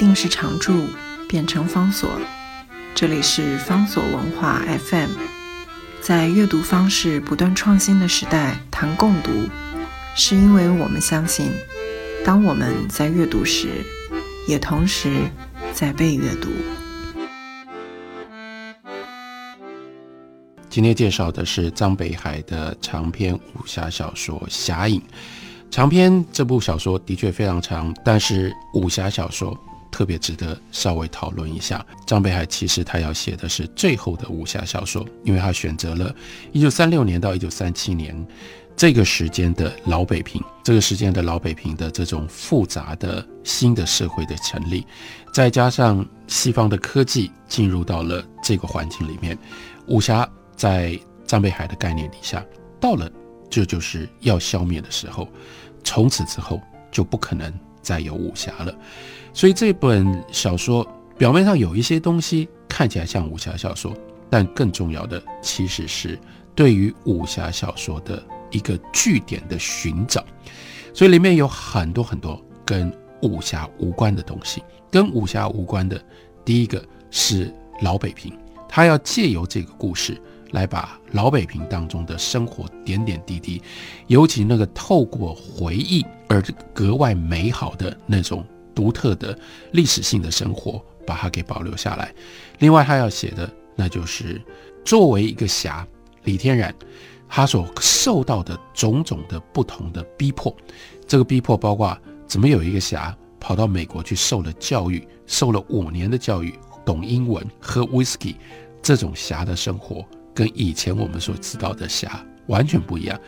定是常驻，变成方所。这里是方所文化 FM。在阅读方式不断创新的时代，谈共读，是因为我们相信，当我们在阅读时，也同时在被阅读。今天介绍的是张北海的长篇武侠小说《侠影》。长篇这部小说的确非常长，但是武侠小说特别值得稍微讨论一下。张北海其实他要写的是最后的武侠小说，因为他选择了一九三六年到一九三七年这个时间的老北平，这个时间的老北平的这种复杂的新的社会的成立，再加上西方的科技进入到了这个环境里面，武侠在张北海的概念底下到了。这就是要消灭的时候，从此之后就不可能再有武侠了。所以这本小说表面上有一些东西看起来像武侠小说，但更重要的其实是对于武侠小说的一个据点的寻找。所以里面有很多很多跟武侠无关的东西。跟武侠无关的，第一个是老北平，他要借由这个故事。来把老北平当中的生活点点滴滴，尤其那个透过回忆而格外美好的那种独特的历史性的生活，把它给保留下来。另外，他要写的那就是作为一个侠李天然，他所受到的种种的不同的逼迫。这个逼迫包括怎么有一个侠跑到美国去受了教育，受了五年的教育，懂英文，喝 whisky，这种侠的生活。跟以前我们所知道的侠完全不一样，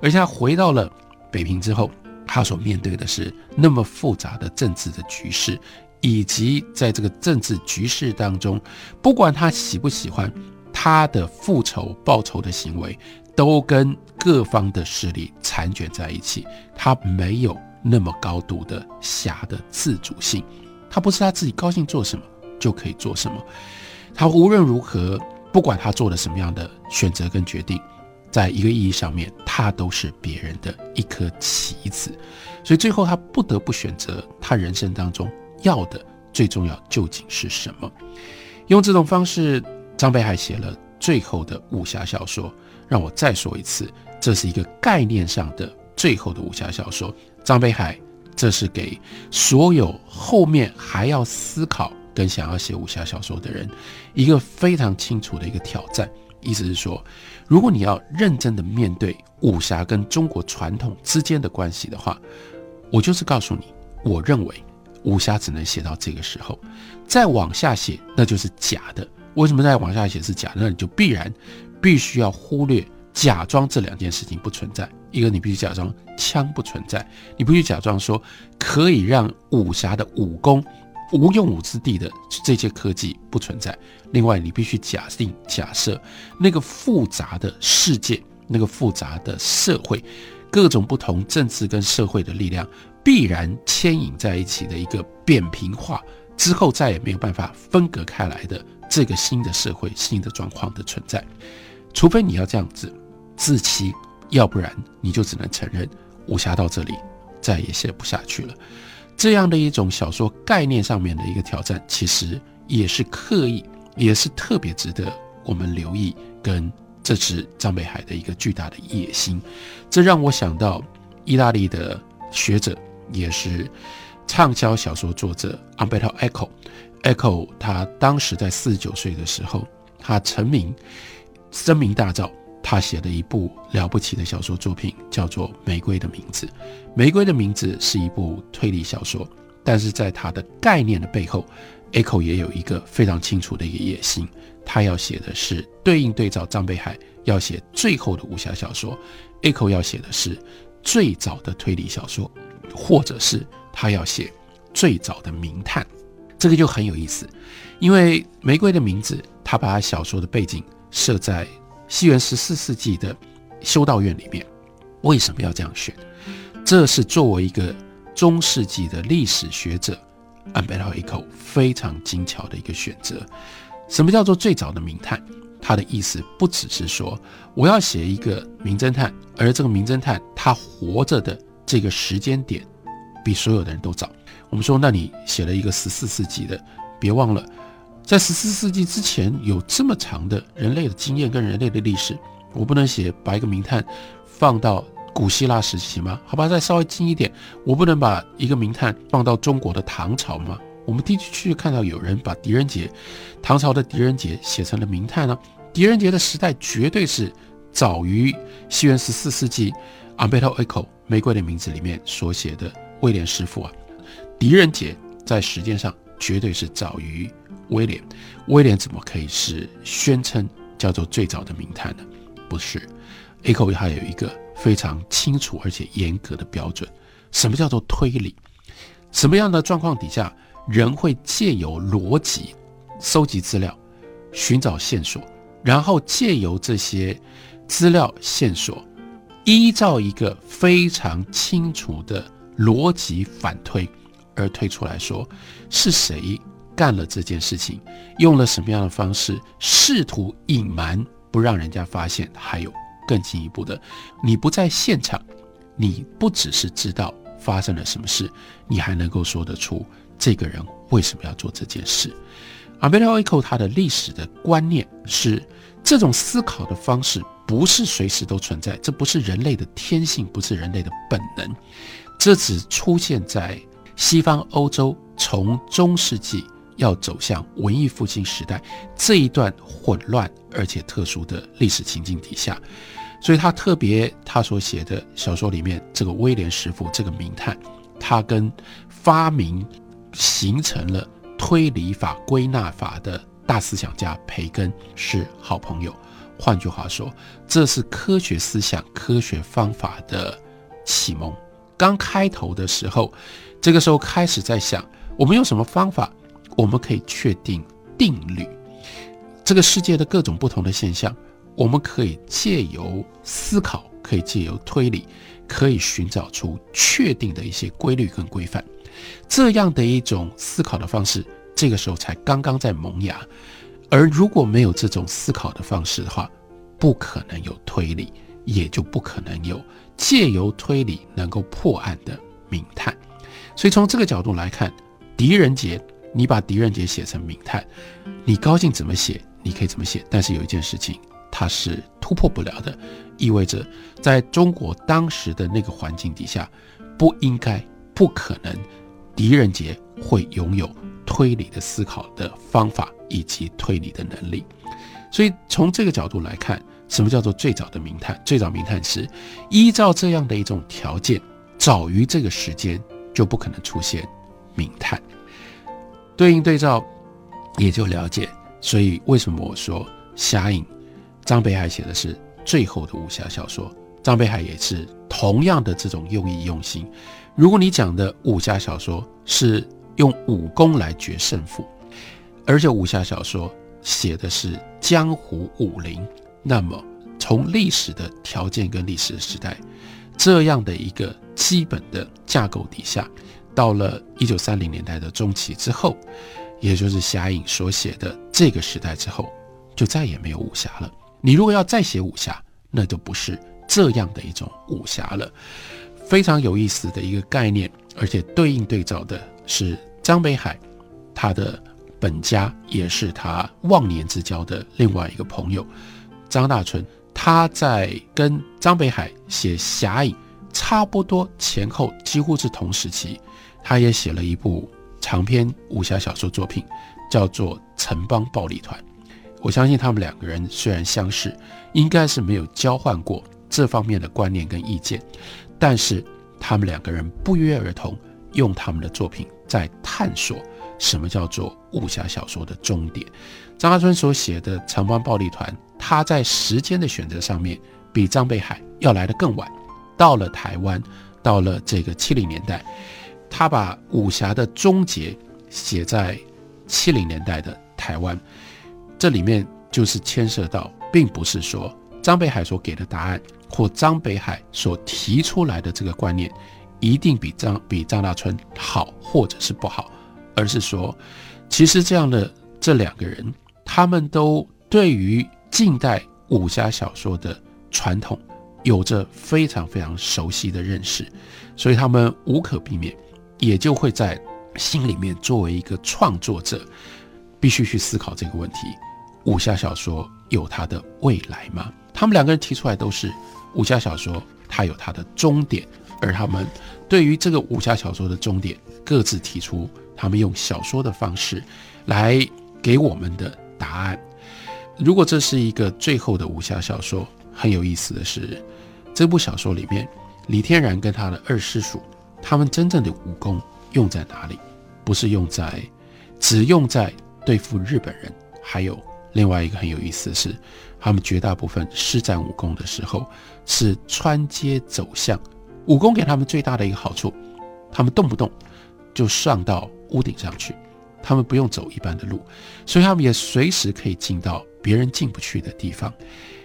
而且他回到了北平之后，他所面对的是那么复杂的政治的局势，以及在这个政治局势当中，不管他喜不喜欢，他的复仇报仇的行为都跟各方的势力缠卷在一起，他没有那么高度的侠的自主性，他不是他自己高兴做什么就可以做什么，他无论如何。不管他做了什么样的选择跟决定，在一个意义上面，他都是别人的一颗棋子，所以最后他不得不选择他人生当中要的最重要究竟是什么。用这种方式，张北海写了最后的武侠小说。让我再说一次，这是一个概念上的最后的武侠小说。张北海，这是给所有后面还要思考。跟想要写武侠小说的人，一个非常清楚的一个挑战，意思是说，如果你要认真的面对武侠跟中国传统之间的关系的话，我就是告诉你，我认为武侠只能写到这个时候，再往下写那就是假的。为什么再往下写是假的？那你就必然必须要忽略假装这两件事情不存在。一个你必须假装枪不存在，你必须假装说可以让武侠的武功。无用武之地的这些科技不存在。另外，你必须假定假设那个复杂的世界，那个复杂的社会，各种不同政治跟社会的力量必然牵引在一起的一个扁平化之后，再也没有办法分隔开来的这个新的社会、新的状况的存在。除非你要这样子自欺，要不然你就只能承认武侠到这里再也写不下去了。这样的一种小说概念上面的一个挑战，其实也是刻意，也是特别值得我们留意。跟这是张北海的一个巨大的野心，这让我想到意大利的学者，也是畅销小说作者 Umberto Eco。Eco 他当时在四十九岁的时候，他成名，声名大噪。他写的一部了不起的小说作品，叫做《玫瑰的名字》。《玫瑰的名字》是一部推理小说，但是在它的概念的背后，Echo 也有一个非常清楚的一个野心，他要写的是对应对照张北海要写最后的武侠小说，Echo 要写的是最早的推理小说，或者是他要写最早的名探。这个就很有意思，因为《玫瑰的名字》，他把小说的背景设在。西元十四世纪的修道院里面，为什么要这样选？这是作为一个中世纪的历史学者，安贝拉一口非常精巧的一个选择。什么叫做最早的名探？他的意思不只是说我要写一个名侦探，而这个名侦探他活着的这个时间点比所有的人都早。我们说，那你写了一个十四世纪的，别忘了，在十四世纪之前有这么长的人类的经验跟人类的历史，我不能写把一个名探放到古希腊时期吗？好吧，再稍微近一点，我不能把一个名探放到中国的唐朝吗？我们的确看到有人把狄仁杰，唐朝的狄仁杰写成了名探呢。狄仁杰的时代绝对是早于西元十四世纪《Umberto Eco 玫瑰的名字》里面所写的威廉师傅啊。狄仁杰在时间上绝对是早于威廉。威廉怎么可以是宣称叫做最早的名探呢？不是，Eco 还有一个非常清楚而且严格的标准：什么叫做推理？什么样的状况底下？人会借由逻辑收集资料，寻找线索，然后借由这些资料线索，依照一个非常清楚的逻辑反推，而推出来说是谁干了这件事情，用了什么样的方式，试图隐瞒不让人家发现。还有更进一步的，你不在现场，你不只是知道发生了什么事，你还能够说得出。这个人为什么要做这件事？阿贝拉伊科他的历史的观念是，这种思考的方式不是随时都存在，这不是人类的天性，不是人类的本能，这只出现在西方欧洲从中世纪要走向文艺复兴时代这一段混乱而且特殊的历史情境底下，所以他特别他所写的小说里面，这个威廉师傅这个名探，他跟发明。形成了推理法、归纳法的大思想家培根是好朋友。换句话说，这是科学思想、科学方法的启蒙。刚开头的时候，这个时候开始在想，我们用什么方法，我们可以确定定律？这个世界的各种不同的现象，我们可以借由思考，可以借由推理，可以寻找出确定的一些规律跟规范。这样的一种思考的方式，这个时候才刚刚在萌芽。而如果没有这种思考的方式的话，不可能有推理，也就不可能有借由推理能够破案的名探。所以从这个角度来看，狄仁杰，你把狄仁杰写成名探，你高兴怎么写，你可以怎么写。但是有一件事情，它是突破不了的，意味着在中国当时的那个环境底下，不应该，不可能。狄仁杰会拥有推理的思考的方法以及推理的能力，所以从这个角度来看，什么叫做最早的名探？最早名探是依照这样的一种条件，早于这个时间就不可能出现名探。对应对照也就了解，所以为什么我说《侠影》，张北海写的是最后的武侠小说，张北海也是同样的这种用意用心。如果你讲的武侠小说是用武功来决胜负，而且武侠小说写的是江湖武林，那么从历史的条件跟历史的时代这样的一个基本的架构底下，到了一九三零年代的中期之后，也就是侠影所写的这个时代之后，就再也没有武侠了。你如果要再写武侠，那就不是这样的一种武侠了。非常有意思的一个概念，而且对应对照的是张北海，他的本家也是他忘年之交的另外一个朋友张大春。他在跟张北海写《侠影》差不多前后，几乎是同时期，他也写了一部长篇武侠小说作品，叫做《城邦暴力团》。我相信他们两个人虽然相识，应该是没有交换过这方面的观念跟意见。但是他们两个人不约而同用他们的作品在探索什么叫做武侠小说的终点。张大春所写的《城邦暴力团》，他在时间的选择上面比张北海要来得更晚。到了台湾，到了这个七零年代，他把武侠的终结写在七零年代的台湾。这里面就是牵涉到，并不是说张北海所给的答案。或张北海所提出来的这个观念，一定比张比张大春好，或者是不好，而是说，其实这样的这两个人，他们都对于近代武侠小说的传统有着非常非常熟悉的认识，所以他们无可避免也就会在心里面作为一个创作者，必须去思考这个问题：武侠小说有它的未来吗？他们两个人提出来都是武侠小说，它有它的终点，而他们对于这个武侠小说的终点，各自提出他们用小说的方式来给我们的答案。如果这是一个最后的武侠小说，很有意思的是，这部小说里面，李天然跟他的二师叔，他们真正的武功用在哪里？不是用在，只用在对付日本人。还有另外一个很有意思的是，他们绝大部分施展武功的时候是穿街走巷。武功给他们最大的一个好处，他们动不动就上到屋顶上去，他们不用走一般的路，所以他们也随时可以进到。别人进不去的地方，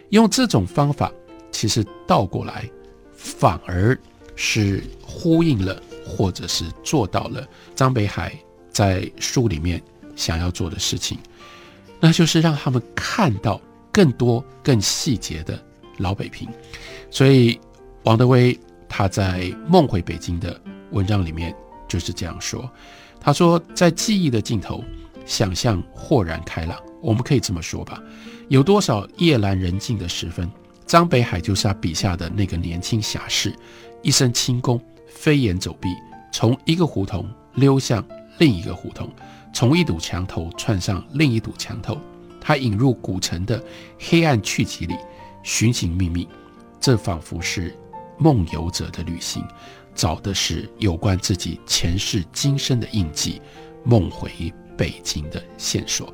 用这种方法，其实倒过来，反而是呼应了，或者是做到了张北海在书里面想要做的事情，那就是让他们看到更多、更细节的老北平。所以，王德威他在《梦回北京》的文章里面就是这样说：“他说，在记忆的尽头，想象豁然开朗。”我们可以这么说吧，有多少夜阑人静的时分，张北海就是他笔下的那个年轻侠士，一身轻功飞檐走壁，从一个胡同溜向另一个胡同，从一堵墙头窜上另一堵墙头，他引入古城的黑暗去集里寻寻觅觅，这仿佛是梦游者的旅行，找的是有关自己前世今生的印记，梦回北京的线索。